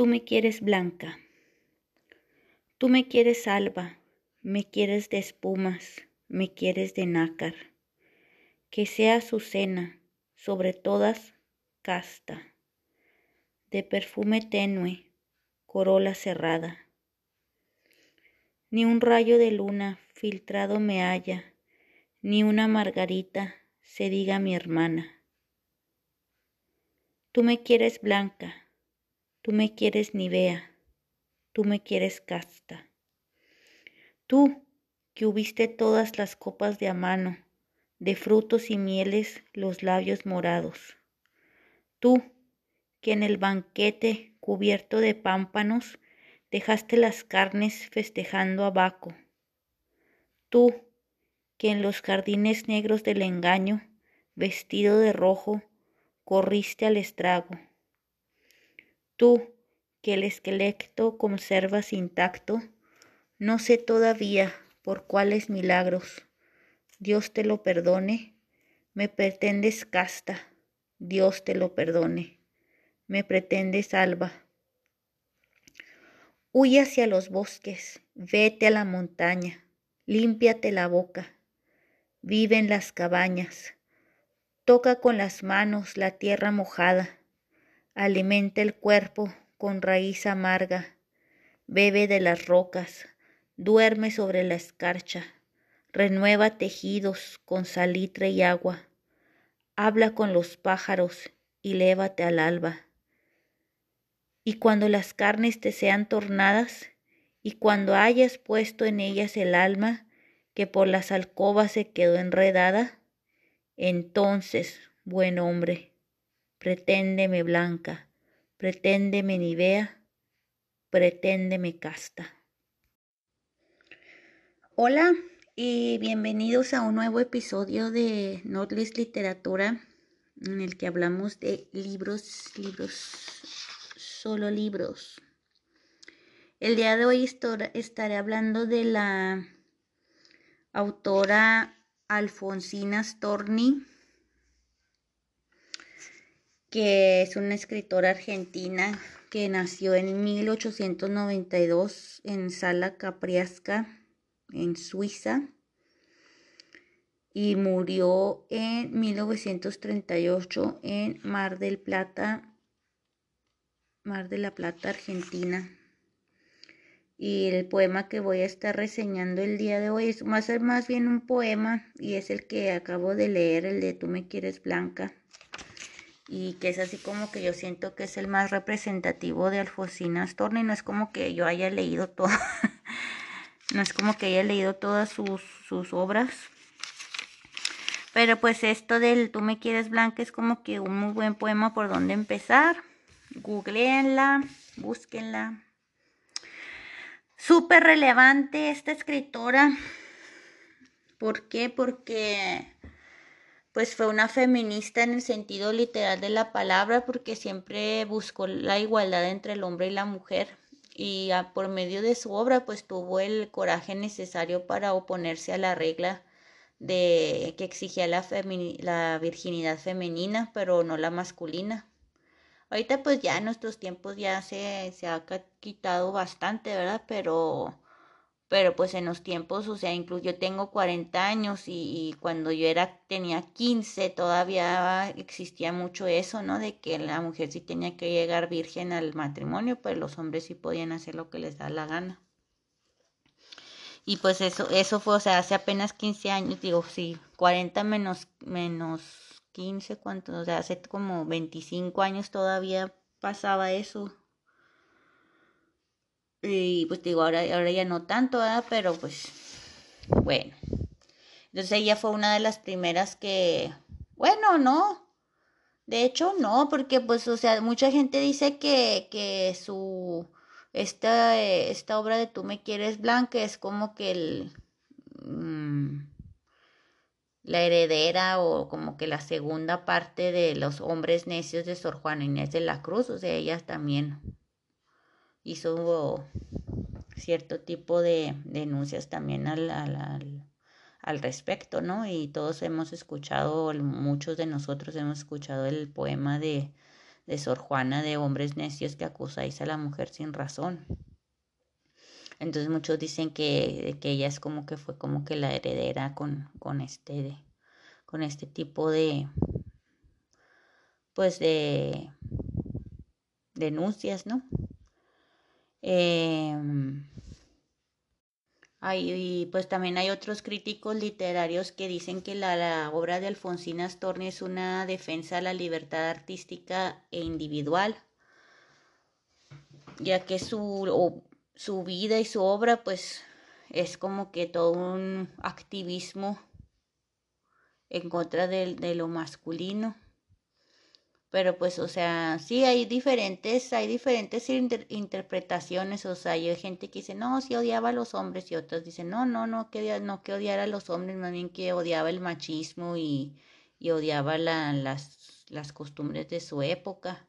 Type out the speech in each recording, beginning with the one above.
Tú me quieres blanca, tú me quieres alba, me quieres de espumas, me quieres de nácar, que sea su cena, sobre todas casta, de perfume tenue, corola cerrada. Ni un rayo de luna filtrado me halla, ni una margarita se diga mi hermana. Tú me quieres blanca, Tú me quieres Nivea, tú me quieres casta. Tú que hubiste todas las copas de a mano, de frutos y mieles los labios morados. Tú que en el banquete cubierto de pámpanos dejaste las carnes festejando a Baco. Tú que en los jardines negros del engaño, vestido de rojo, corriste al estrago Tú, que el esqueleto conservas intacto, no sé todavía por cuáles milagros. Dios te lo perdone, me pretendes casta, Dios te lo perdone, me pretendes alba. Huye hacia los bosques, vete a la montaña, límpiate la boca, vive en las cabañas, toca con las manos la tierra mojada alimenta el cuerpo con raíz amarga, bebe de las rocas, duerme sobre la escarcha, renueva tejidos con salitre y agua, habla con los pájaros y lévate al alba. Y cuando las carnes te sean tornadas, y cuando hayas puesto en ellas el alma que por las alcobas se quedó enredada, entonces, buen hombre, preténdeme blanca, preténdeme nivea, preténdeme casta. Hola y bienvenidos a un nuevo episodio de Notlist Literatura en el que hablamos de libros, libros, solo libros. El día de hoy estaré hablando de la autora Alfonsina Storni que es una escritora argentina que nació en 1892 en Sala Capriasca, en Suiza, y murió en 1938 en Mar del Plata, Mar de la Plata, Argentina. Y el poema que voy a estar reseñando el día de hoy es, va a ser más bien un poema y es el que acabo de leer, el de Tú me quieres blanca y que es así como que yo siento que es el más representativo de Alfonsina Storni. No es como que yo haya leído todo, no es como que haya leído todas sus, sus obras. Pero pues esto del Tú me quieres blanca es como que un muy buen poema por donde empezar. Googleenla, búsquenla. Súper relevante esta escritora. ¿Por qué? Porque pues fue una feminista en el sentido literal de la palabra porque siempre buscó la igualdad entre el hombre y la mujer y por medio de su obra pues tuvo el coraje necesario para oponerse a la regla de que exigía la, la virginidad femenina pero no la masculina Ahorita pues ya en nuestros tiempos ya se, se ha quitado bastante, ¿verdad? Pero pero pues en los tiempos, o sea, incluso yo tengo 40 años y, cuando yo era, tenía 15, todavía existía mucho eso, ¿no? De que la mujer sí tenía que llegar virgen al matrimonio, pero los hombres sí podían hacer lo que les da la gana. Y pues eso, eso fue, o sea, hace apenas 15 años, digo, sí, 40 menos, menos 15, ¿cuánto? O sea, hace como 25 años todavía pasaba eso. Y pues digo, ahora, ahora ya no tanto, ¿verdad? Pero pues, bueno. Entonces ella fue una de las primeras que, bueno, no. De hecho, no, porque pues, o sea, mucha gente dice que, que su, esta, esta obra de Tú me quieres blanca es como que el, mm, la heredera o como que la segunda parte de los hombres necios de Sor Juana Inés de la Cruz, o sea, ella también hizo cierto tipo de denuncias también al, al, al, respecto, ¿no? Y todos hemos escuchado, muchos de nosotros hemos escuchado el poema de, de Sor Juana de hombres necios que acusáis a la mujer sin razón. Entonces muchos dicen que, que ella es como que fue como que la heredera con, con este con este tipo de pues de denuncias, ¿no? Eh, hay, pues también hay otros críticos literarios que dicen que la, obra de Alfonsina Storni es una defensa a la libertad artística e individual, ya que su, su vida y su obra pues es como que todo un activismo en contra de lo masculino pero pues, o sea, sí hay diferentes, hay diferentes interpretaciones, o sea, hay gente que dice, no, sí odiaba a los hombres y otros dicen, no, no, no, que, no que odiara a los hombres, más bien que odiaba el machismo y, y odiaba la, las, las costumbres de su época.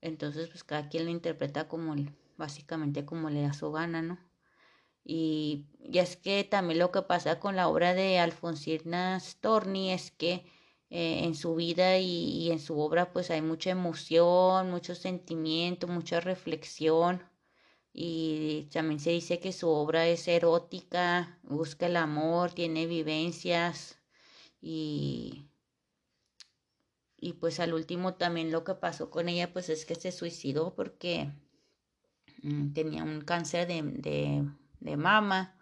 Entonces, pues cada quien lo interpreta como, básicamente como le da su gana, ¿no? Y, y es que también lo que pasa con la obra de Alfonsina Storni es que eh, en su vida y, en su obra pues hay mucha emoción, mucho sentimiento, mucha reflexión. Y también se dice que su obra es erótica, busca el amor, tiene vivencias y, y pues al último también lo que pasó con ella pues es que se suicidó porque mm, tenía un cáncer de, de, de mama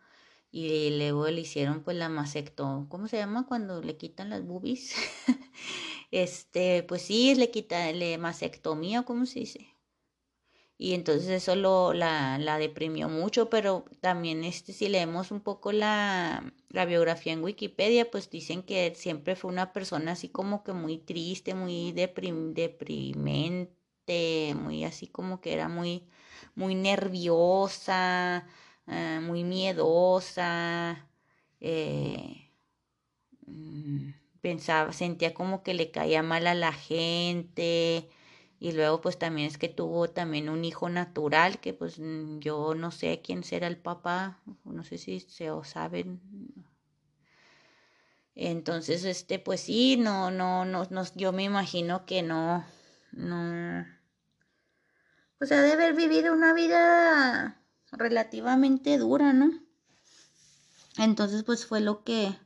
y luego le hicieron pues la masectomía, ¿cómo se llama cuando le quitan las boobies? este, pues sí, le quita, le masectomía, ¿cómo se dice? Y entonces eso lo, la, la deprimió mucho, pero también este, si leemos un poco la, la biografía en Wikipedia, pues dicen que siempre fue una persona así como que muy triste, muy deprim, deprimente, muy así como que era muy, muy nerviosa, Ah, muy miedosa, eh, mm, pensaba, sentía como que le caía mal a la gente y luego pues también es que tuvo también un hijo natural que pues mm, yo no sé quién será el papá, no sé si se o saben. Entonces, este, pues sí, no, no, no, no, yo me imagino que no, no, o sea, de haber vivido una vida relativamente dura, ¿no? Entonces, pues fue lo que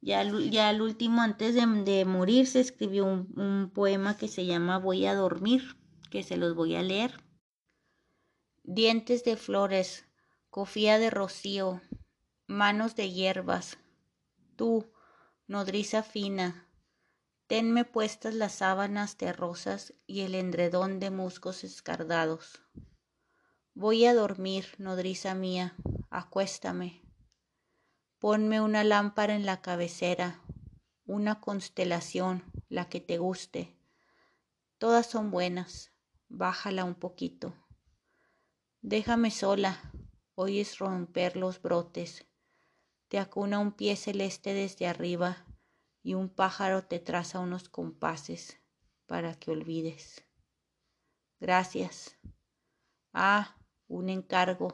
ya, ya al último, antes de, de morir, se escribió un, un poema que se llama Voy a dormir, que se los voy a leer. Dientes de flores, cofía de rocío, manos de hierbas, tú, nodriza fina, tenme puestas las sábanas de rosas y el endredón de musgos escardados. Voy a dormir, nodriza mía, acuéstame. Ponme una lámpara en la cabecera, una constelación, la que te guste. Todas son buenas, bájala un poquito. Déjame sola, oyes romper los brotes. Te acuna un pie celeste desde arriba y un pájaro te traza unos compases para que olvides. Gracias. Ah, un encargo.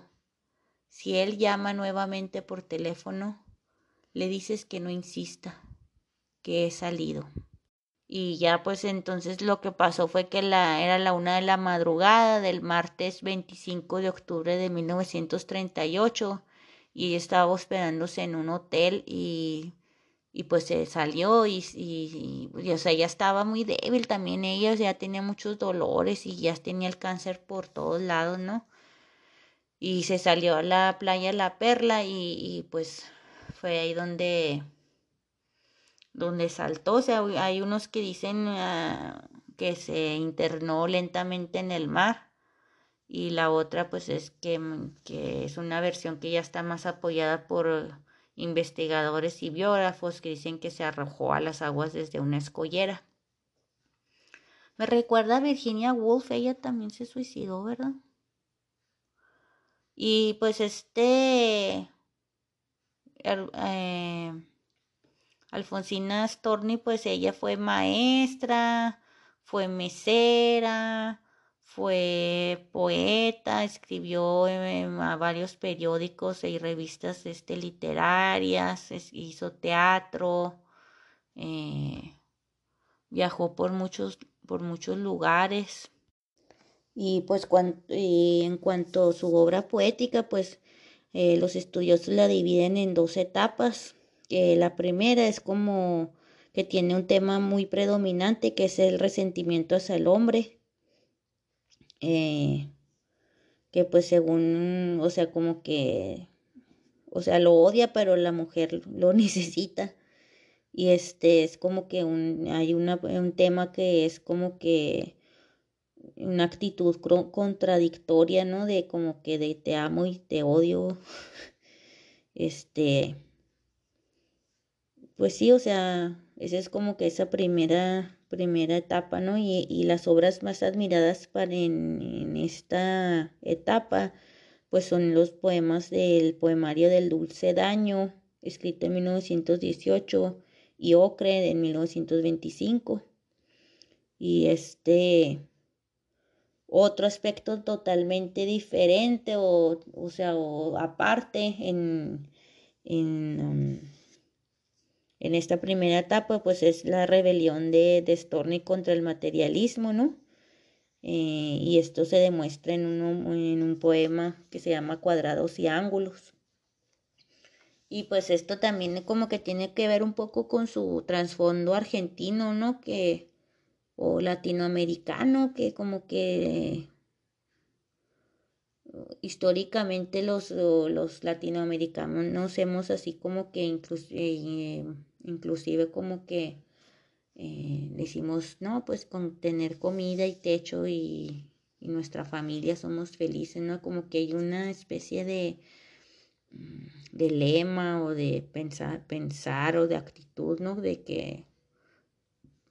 Si él llama nuevamente por teléfono, le dices que no insista, que he salido. Y ya pues entonces lo que pasó fue que la, era la una de la madrugada del martes 25 de octubre de 1938 y estaba hospedándose en un hotel y, y pues se salió y, y, o sea, ella estaba muy débil también, ella ya tenía muchos dolores y ya tenía el cáncer por todos lados, ¿no? Y se salió a la playa La Perla y, y pues fue ahí donde donde saltó, o sea, hay unos que dicen uh, que se internó lentamente en el mar y la otra pues es que, que, es una versión que ya está más apoyada por investigadores y biógrafos que dicen que se arrojó a las aguas desde una escollera. Me recuerda a Virginia Woolf, ella también se suicidó, ¿verdad? Y pues este... Eh, Alfonsina Storni, pues ella fue maestra, fue mesera, fue poeta, escribió en, varios periódicos y revistas este, literarias, hizo teatro, eh, viajó por muchos, por muchos lugares. Y pues y en cuanto a su obra poética, pues eh, los estudiosos la dividen en dos etapas que la primera es como que tiene un tema muy predominante que es el resentimiento hacia el hombre. Eh, que pues según, o sea, como que, o sea, lo odia, pero la mujer lo necesita. Y este es como que un, hay una, un tema que es como que una actitud contradictoria, ¿no? De como que de te amo y te odio. Este, pues sí, o sea, esa es como que esa primera, primera etapa, ¿no? Y, y las obras más admiradas para en, en, esta etapa, pues son los poemas del poemario del Dulce Daño, escrito en 1918, y Ocre de 1925. Y este otro aspecto totalmente diferente o, o sea, o aparte en, en um, en esta primera etapa, pues es la rebelión de, de Storni contra el materialismo, ¿no? Eh, y esto se demuestra en, en un poema que se llama Cuadrados y Ángulos. Y pues esto también como que tiene que ver un poco con su trasfondo argentino, ¿no? Que, o latinoamericano, que como que históricamente los, los latinoamericanos nos hemos así como que eh, inclusive como que eh, decimos, no, pues con tener comida y techo y, y, nuestra familia somos felices, ¿no? Como que hay una especie de, mm, de lema o de pensar, pensar o de actitud, ¿no? De que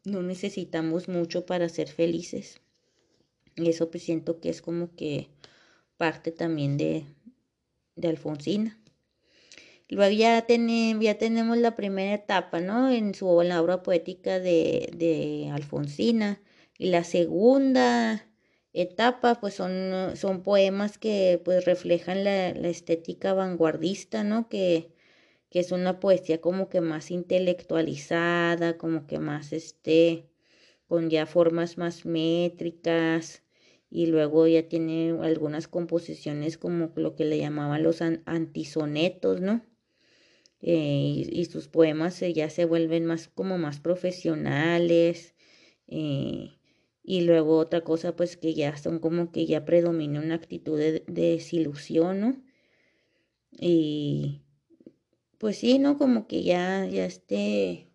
no necesitamos mucho para ser felices. Y eso pues siento que es como que parte también de, de Alfonsina. Luego ya, ya tenemos la primera etapa, ¿no? En su obra poética de, de Alfonsina. Y la segunda etapa, pues son, son poemas que pues reflejan la, la estética vanguardista, ¿no? Que, que es una poesía como que más intelectualizada, como que más este, con ya formas más métricas, y luego ya tiene algunas composiciones como lo que le llamaban los antisonetos, ¿no? Eh, y, sus poemas ya se vuelven más como más profesionales. Eh, y luego otra cosa, pues que ya son como que ya predomina una actitud de, desilusión, ¿no? Y pues sí, ¿no? Como que ya, ya este,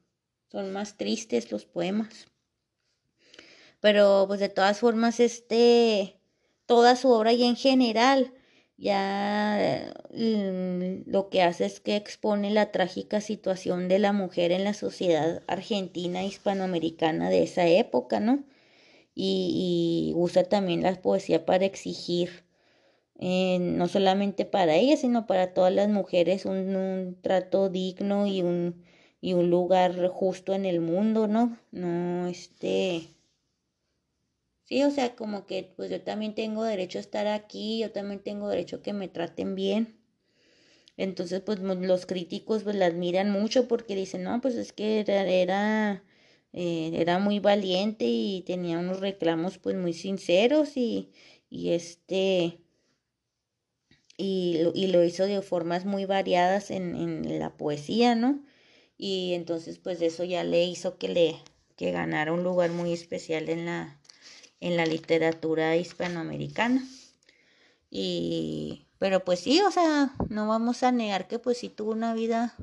son más tristes los poemas. Pero pues de todas formas, este, toda su obra y en general, ya mm, lo que hace es que expone la trágica situación de la mujer en la sociedad argentina hispanoamericana de esa época, ¿no? Y, y usa también la poesía para exigir, eh, no solamente para ella, sino para todas las mujeres, un, un trato digno y un, y un lugar justo en el mundo, ¿no? No, este Sí, o sea, como que pues yo también tengo derecho a estar aquí, yo también tengo derecho a que me traten bien. Entonces, pues los críticos pues la admiran mucho porque dicen, no, pues es que era, era eh, era muy valiente y tenía unos reclamos pues muy sinceros y, y este y lo, y lo hizo de formas muy variadas en, en la poesía, ¿no? Y entonces pues eso ya le hizo que le que ganara un lugar muy especial en la, en la literatura hispanoamericana. Y, pero pues sí, o sea, no vamos a negar que pues sí tuvo una vida,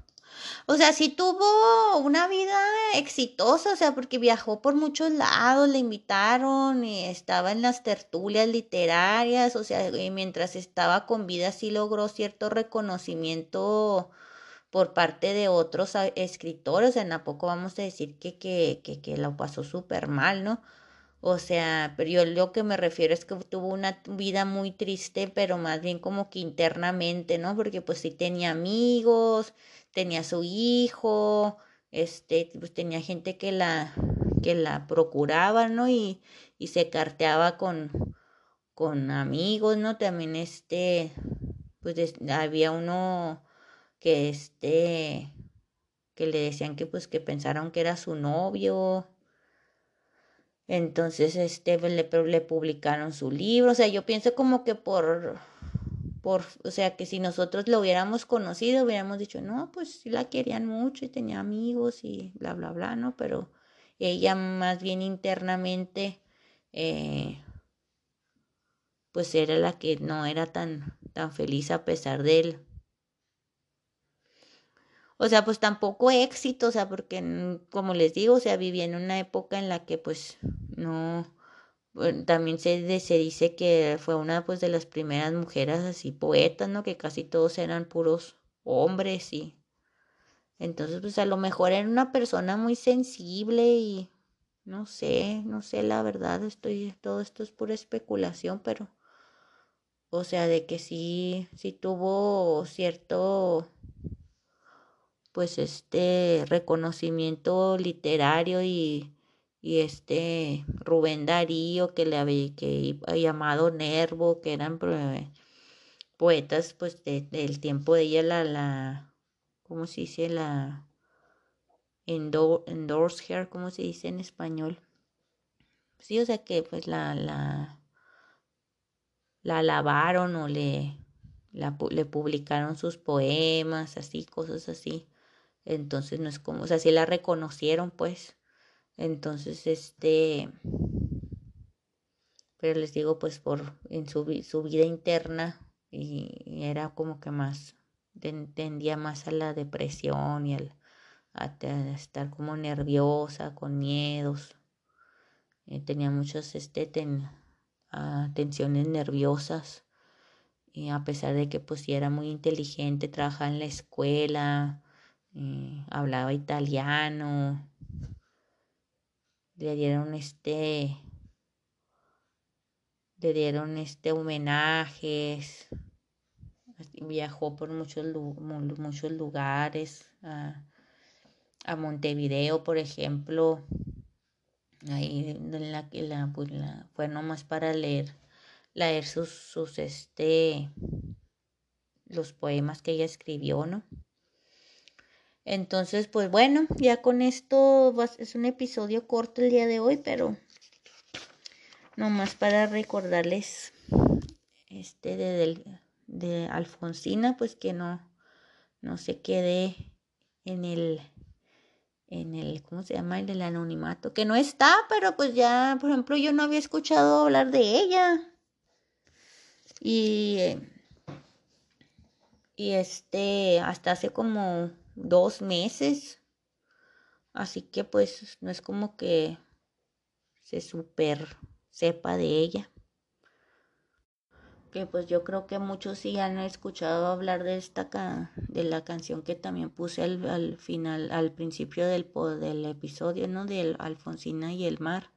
o sea, sí tuvo una vida exitosa, o sea, porque viajó por muchos lados, le invitaron, y estaba en las tertulias literarias, o sea, mientras estaba con vida sí logró cierto reconocimiento por parte de otros escritores, o sea, tampoco vamos a decir que, que, que, que lo pasó súper mal, ¿no? O sea, pero yo lo que me refiero es que tuvo una vida muy triste, pero más bien como que internamente, ¿no? Porque pues sí tenía amigos, tenía su hijo, este, pues tenía gente que la, que la procuraba, ¿no? Y, y se carteaba con, con amigos, ¿no? También este, pues había uno que este, que le decían que pues que pensaron que era su novio. Entonces, este, pues, le, le publicaron su libro. O sea, yo pienso como que por, o sea, que si nosotros lo hubiéramos conocido, hubiéramos dicho, no, pues sí la querían mucho y tenía amigos y bla, bla, bla, ¿no? Pero ella más bien internamente, eh, pues era la que no era tan, tan feliz a pesar de él o sea, pues tampoco éxito, o sea, porque como les digo, o sea, viví en una época en la que pues no, también se, se dice que fue una pues de las primeras mujeres así poetas, ¿no? Que casi todos eran puros hombres y entonces pues a lo mejor era una persona muy sensible y no sé, no sé la verdad, estoy, todo esto es pura especulación, pero o sea, de que sí, sí tuvo cierto pues este reconocimiento literario y, y este Rubén Darío que le había que, llamado Nervo, que eran poetas pues del tiempo de ella la, la ¿cómo se dice? la endorse her, ¿cómo se dice en español? Sí, o sea que pues la la la alabaron o le le publicaron sus poemas, así, cosas así. Entonces no es como, o sea, sí la reconocieron, pues. Entonces, este, pero les digo, pues por en su, su vida interna y era como que más, tendía más a la depresión y al, a, estar como nerviosa, con miedos. Eh, tenía muchas este, tensiones nerviosas. Y a pesar de que pues era muy inteligente, trabajaba en la escuela, eh, hablaba italiano, le dieron este, le dieron este homenajes, viajó por muchos, muchos lugares, a, a Montevideo, por ejemplo, ahí en la que la, pues fue nomás para leer, leer sus, sus, este, los poemas que ella escribió, ¿no? Entonces, pues bueno, ya con esto es un episodio corto el día de hoy, pero nomás para recordarles este de, de Alfonsina, pues que no, no se quede en el en el, ¿cómo se llama? El del anonimato, que no está, pero pues ya, por ejemplo, yo no había escuchado hablar de ella. Y, y este, hasta hace como dos meses. Así que pues no es como que se super sepa de ella. Que pues yo creo que muchos sí han escuchado hablar de esta de la canción que también puse al, final, al principio del, del episodio, ¿no? Del Alfonsina y el mar.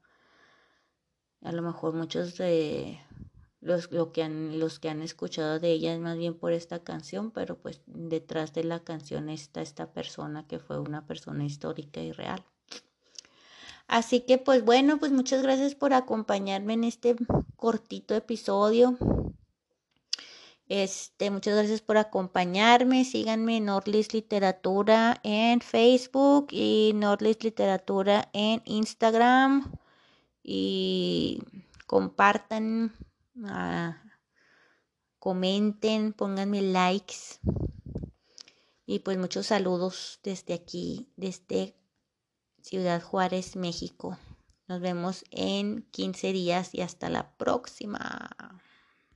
A lo mejor muchos de los, lo que han, los que han escuchado de ella es más bien por esta canción, pero pues detrás de la canción está esta persona que fue una persona histórica y real. Así que pues bueno, pues muchas gracias por acompañarme en este cortito episodio. Este, muchas gracias por acompañarme. Síganme en Nordlis Literatura en Facebook y Nordlis Literatura en Instagram. Y compartan, ah, comenten, pónganme likes. Y pues muchos saludos desde aquí, desde Ciudad Juárez, México. Nos vemos en 15 días y hasta la próxima.